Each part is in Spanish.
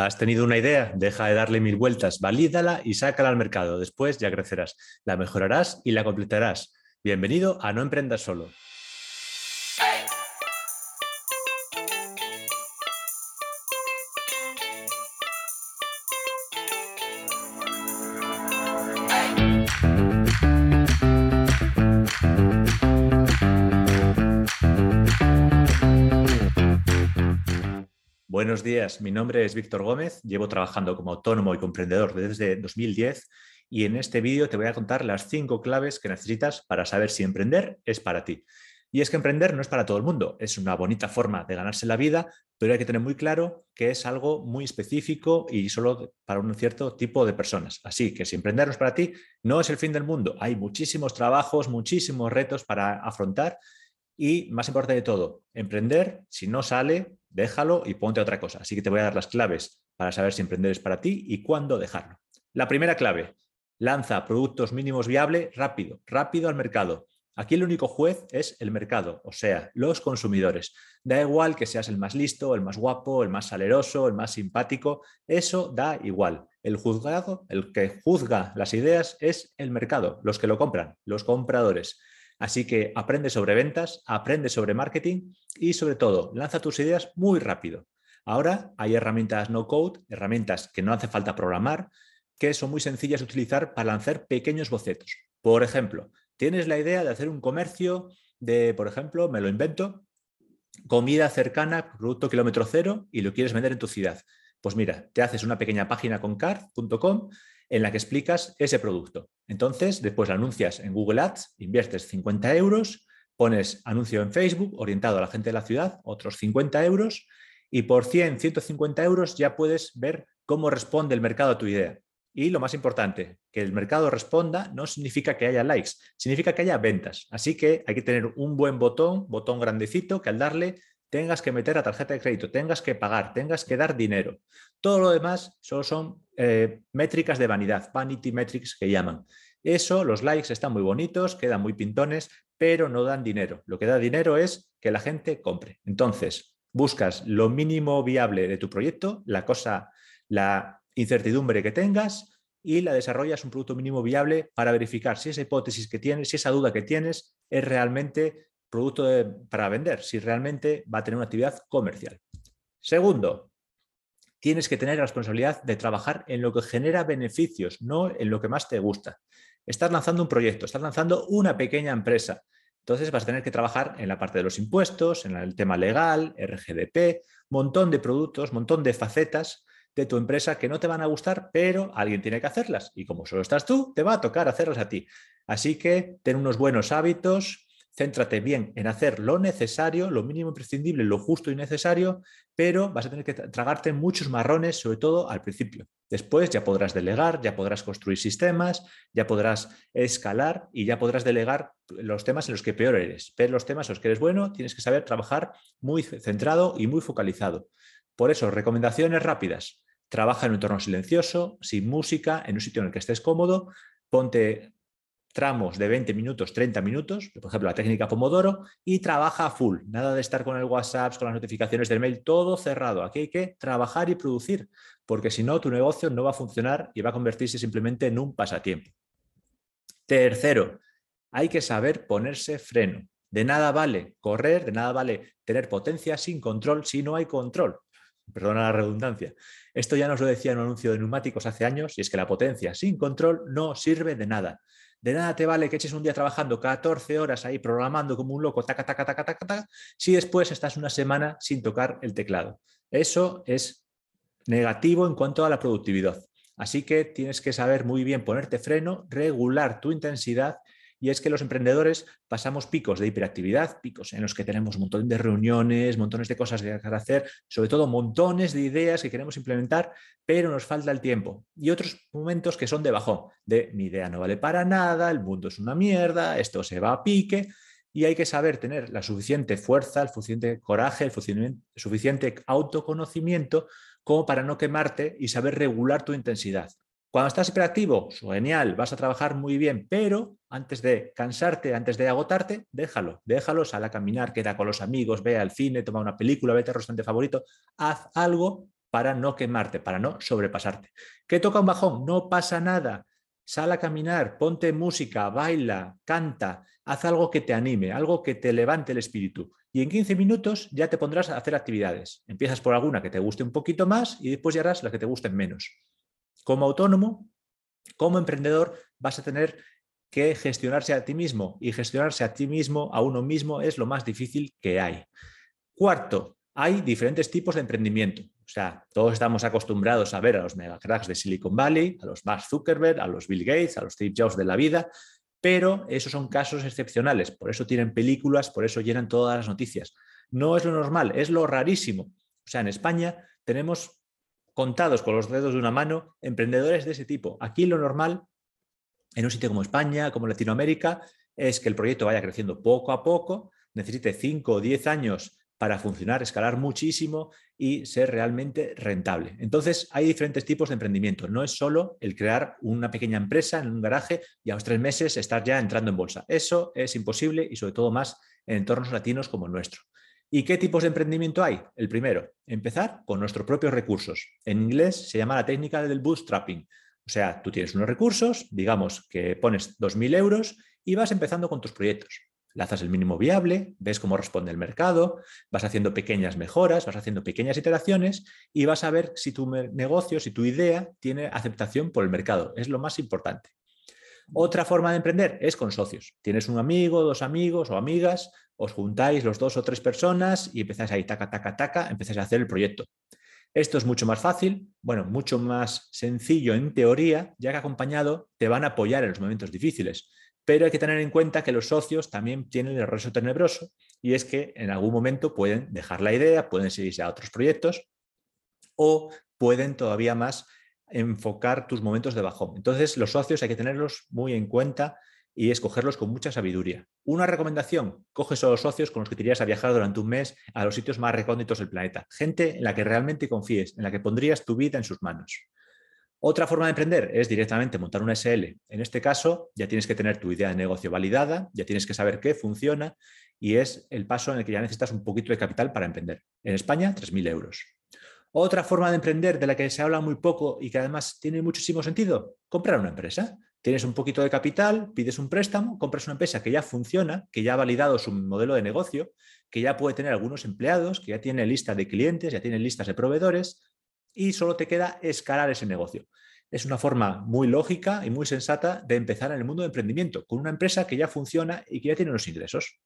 Has tenido una idea, deja de darle mil vueltas, valídala y sácala al mercado. Después ya crecerás, la mejorarás y la completarás. Bienvenido a No Emprendas Solo. Buenos días, mi nombre es Víctor Gómez, llevo trabajando como autónomo y comprendedor desde 2010 y en este vídeo te voy a contar las cinco claves que necesitas para saber si emprender es para ti. Y es que emprender no es para todo el mundo, es una bonita forma de ganarse la vida, pero hay que tener muy claro que es algo muy específico y solo para un cierto tipo de personas. Así que si emprender no es para ti, no es el fin del mundo. Hay muchísimos trabajos, muchísimos retos para afrontar y más importante de todo, emprender, si no sale, déjalo y ponte otra cosa. Así que te voy a dar las claves para saber si emprender es para ti y cuándo dejarlo. La primera clave, lanza productos mínimos viables rápido, rápido al mercado. Aquí el único juez es el mercado, o sea, los consumidores. Da igual que seas el más listo, el más guapo, el más saleroso, el más simpático, eso da igual. El juzgado, el que juzga las ideas es el mercado, los que lo compran, los compradores. Así que aprende sobre ventas, aprende sobre marketing y sobre todo, lanza tus ideas muy rápido. Ahora hay herramientas no code, herramientas que no hace falta programar, que son muy sencillas de utilizar para lanzar pequeños bocetos. Por ejemplo, tienes la idea de hacer un comercio de, por ejemplo, me lo invento, comida cercana, producto kilómetro cero y lo quieres vender en tu ciudad. Pues mira, te haces una pequeña página con card.com en la que explicas ese producto. Entonces, después anuncias en Google Ads, inviertes 50 euros, pones anuncio en Facebook orientado a la gente de la ciudad, otros 50 euros, y por 100, 150 euros ya puedes ver cómo responde el mercado a tu idea. Y lo más importante, que el mercado responda no significa que haya likes, significa que haya ventas. Así que hay que tener un buen botón, botón grandecito, que al darle tengas que meter a tarjeta de crédito, tengas que pagar, tengas que dar dinero. Todo lo demás solo son eh, métricas de vanidad, vanity metrics que llaman. Eso, los likes están muy bonitos, quedan muy pintones, pero no dan dinero. Lo que da dinero es que la gente compre. Entonces, buscas lo mínimo viable de tu proyecto, la cosa, la incertidumbre que tengas y la desarrollas un producto mínimo viable para verificar si esa hipótesis que tienes, si esa duda que tienes es realmente producto para vender, si realmente va a tener una actividad comercial. Segundo, tienes que tener la responsabilidad de trabajar en lo que genera beneficios, no en lo que más te gusta. Estás lanzando un proyecto, estás lanzando una pequeña empresa. Entonces vas a tener que trabajar en la parte de los impuestos, en el tema legal, RGDP, montón de productos, montón de facetas de tu empresa que no te van a gustar, pero alguien tiene que hacerlas. Y como solo estás tú, te va a tocar hacerlas a ti. Así que ten unos buenos hábitos, céntrate bien en hacer lo necesario, lo mínimo imprescindible, lo justo y necesario, pero vas a tener que tragarte muchos marrones, sobre todo al principio. Después ya podrás delegar, ya podrás construir sistemas, ya podrás escalar y ya podrás delegar los temas en los que peor eres. Pero los temas en los que eres bueno, tienes que saber trabajar muy centrado y muy focalizado. Por eso, recomendaciones rápidas. Trabaja en un entorno silencioso, sin música, en un sitio en el que estés cómodo, ponte tramos de 20 minutos, 30 minutos, por ejemplo la técnica Pomodoro, y trabaja full. Nada de estar con el WhatsApp, con las notificaciones del mail, todo cerrado. Aquí hay que trabajar y producir, porque si no, tu negocio no va a funcionar y va a convertirse simplemente en un pasatiempo. Tercero, hay que saber ponerse freno. De nada vale correr, de nada vale tener potencia sin control si no hay control. Perdona la redundancia. Esto ya nos lo decía en un anuncio de neumáticos hace años, y es que la potencia sin control no sirve de nada. De nada te vale que eches un día trabajando 14 horas ahí programando como un loco, taca, taca, taca, taca, taca, si después estás una semana sin tocar el teclado. Eso es negativo en cuanto a la productividad. Así que tienes que saber muy bien ponerte freno, regular tu intensidad y es que los emprendedores pasamos picos de hiperactividad, picos en los que tenemos un montón de reuniones, montones de cosas que hacer, sobre todo montones de ideas que queremos implementar, pero nos falta el tiempo. Y otros momentos que son de bajón, de mi idea no vale para nada, el mundo es una mierda, esto se va a pique. Y hay que saber tener la suficiente fuerza, el suficiente coraje, el suficiente autoconocimiento como para no quemarte y saber regular tu intensidad. Cuando estás hiperactivo, genial, vas a trabajar muy bien, pero antes de cansarte, antes de agotarte, déjalo, déjalo, sal a caminar, queda con los amigos, ve al cine, toma una película, vete al restaurante favorito, haz algo para no quemarte, para no sobrepasarte. ¿Qué toca un bajón? No pasa nada. Sal a caminar, ponte música, baila, canta, haz algo que te anime, algo que te levante el espíritu. Y en 15 minutos ya te pondrás a hacer actividades. Empiezas por alguna que te guste un poquito más y después ya harás las que te gusten menos. Como autónomo, como emprendedor, vas a tener que gestionarse a ti mismo y gestionarse a ti mismo, a uno mismo, es lo más difícil que hay. Cuarto, hay diferentes tipos de emprendimiento. O sea, todos estamos acostumbrados a ver a los megacracks de Silicon Valley, a los Mark Zuckerberg, a los Bill Gates, a los Steve Jobs de la vida, pero esos son casos excepcionales, por eso tienen películas, por eso llenan todas las noticias. No es lo normal, es lo rarísimo. O sea, en España tenemos contados con los dedos de una mano emprendedores de ese tipo. Aquí lo normal, en un sitio como España, como Latinoamérica, es que el proyecto vaya creciendo poco a poco, necesite 5 o 10 años para funcionar, escalar muchísimo y ser realmente rentable. Entonces, hay diferentes tipos de emprendimiento. No es solo el crear una pequeña empresa en un garaje y a los tres meses estar ya entrando en bolsa. Eso es imposible y sobre todo más en entornos latinos como el nuestro. ¿Y qué tipos de emprendimiento hay? El primero, empezar con nuestros propios recursos. En inglés se llama la técnica del bootstrapping. O sea, tú tienes unos recursos, digamos que pones 2.000 euros y vas empezando con tus proyectos lanzas el mínimo viable, ves cómo responde el mercado, vas haciendo pequeñas mejoras, vas haciendo pequeñas iteraciones y vas a ver si tu negocio, si tu idea tiene aceptación por el mercado. Es lo más importante. Otra forma de emprender es con socios. Tienes un amigo, dos amigos o amigas, os juntáis los dos o tres personas y empezáis ahí, taca, taca, taca, empezáis a hacer el proyecto. Esto es mucho más fácil, bueno, mucho más sencillo en teoría, ya que acompañado te van a apoyar en los momentos difíciles pero hay que tener en cuenta que los socios también tienen el resto tenebroso y es que en algún momento pueden dejar la idea, pueden seguirse a otros proyectos o pueden todavía más enfocar tus momentos de bajón. Entonces, los socios hay que tenerlos muy en cuenta y escogerlos con mucha sabiduría. Una recomendación, coge a los socios con los que te irías a viajar durante un mes a los sitios más recónditos del planeta. Gente en la que realmente confíes, en la que pondrías tu vida en sus manos. Otra forma de emprender es directamente montar una SL. En este caso, ya tienes que tener tu idea de negocio validada, ya tienes que saber qué funciona y es el paso en el que ya necesitas un poquito de capital para emprender. En España, 3.000 euros. Otra forma de emprender de la que se habla muy poco y que además tiene muchísimo sentido, comprar una empresa. Tienes un poquito de capital, pides un préstamo, compras una empresa que ya funciona, que ya ha validado su modelo de negocio, que ya puede tener algunos empleados, que ya tiene lista de clientes, ya tiene listas de proveedores, y solo te queda escalar ese negocio. Es una forma muy lógica y muy sensata de empezar en el mundo de emprendimiento, con una empresa que ya funciona y que ya tiene unos ingresos.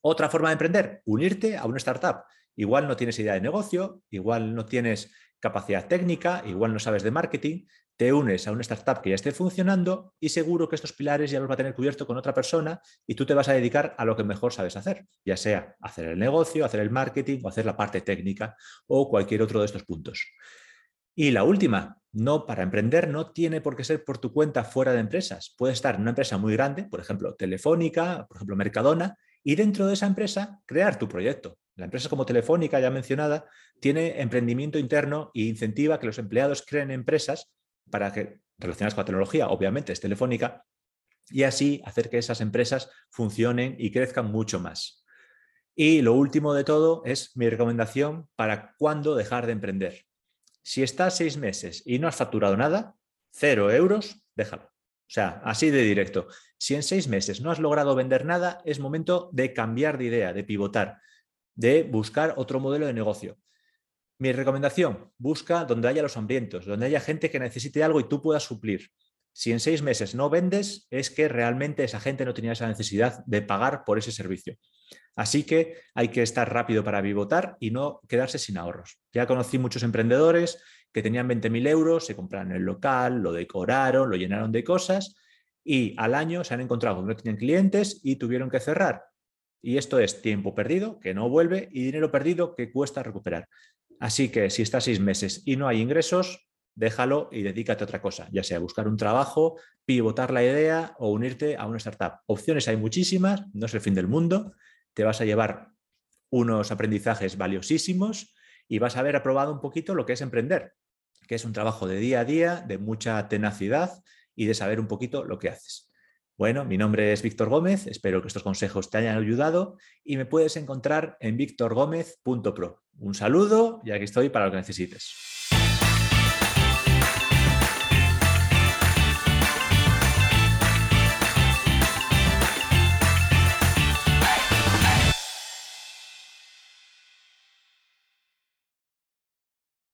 Otra forma de emprender, unirte a una startup. Igual no tienes idea de negocio, igual no tienes capacidad técnica, igual no sabes de marketing, te unes a una startup que ya esté funcionando y seguro que estos pilares ya los va a tener cubierto con otra persona y tú te vas a dedicar a lo que mejor sabes hacer, ya sea hacer el negocio, hacer el marketing o hacer la parte técnica o cualquier otro de estos puntos. Y la última, no para emprender no tiene por qué ser por tu cuenta fuera de empresas. Puedes estar en una empresa muy grande, por ejemplo, Telefónica, por ejemplo, Mercadona, y dentro de esa empresa crear tu proyecto. La empresa como Telefónica, ya mencionada, tiene emprendimiento interno e incentiva que los empleados creen empresas para que relacionadas con la tecnología, obviamente es telefónica, y así hacer que esas empresas funcionen y crezcan mucho más. Y lo último de todo es mi recomendación para cuándo dejar de emprender. Si estás seis meses y no has facturado nada, cero euros, déjalo. O sea, así de directo. Si en seis meses no has logrado vender nada, es momento de cambiar de idea, de pivotar, de buscar otro modelo de negocio. Mi recomendación, busca donde haya los hambrientos, donde haya gente que necesite algo y tú puedas suplir. Si en seis meses no vendes, es que realmente esa gente no tenía esa necesidad de pagar por ese servicio. Así que hay que estar rápido para pivotar y no quedarse sin ahorros. Ya conocí muchos emprendedores que tenían 20.000 euros, se compraron el local, lo decoraron, lo llenaron de cosas y al año se han encontrado que no tenían clientes y tuvieron que cerrar. Y esto es tiempo perdido, que no vuelve, y dinero perdido que cuesta recuperar. Así que si estás seis meses y no hay ingresos, déjalo y dedícate a otra cosa, ya sea buscar un trabajo, pivotar la idea o unirte a una startup. Opciones hay muchísimas, no es el fin del mundo, te vas a llevar unos aprendizajes valiosísimos y vas a haber aprobado un poquito lo que es emprender, que es un trabajo de día a día, de mucha tenacidad y de saber un poquito lo que haces. Bueno, mi nombre es Víctor Gómez, espero que estos consejos te hayan ayudado y me puedes encontrar en victorgómez.pro. Un saludo y aquí estoy para lo que necesites.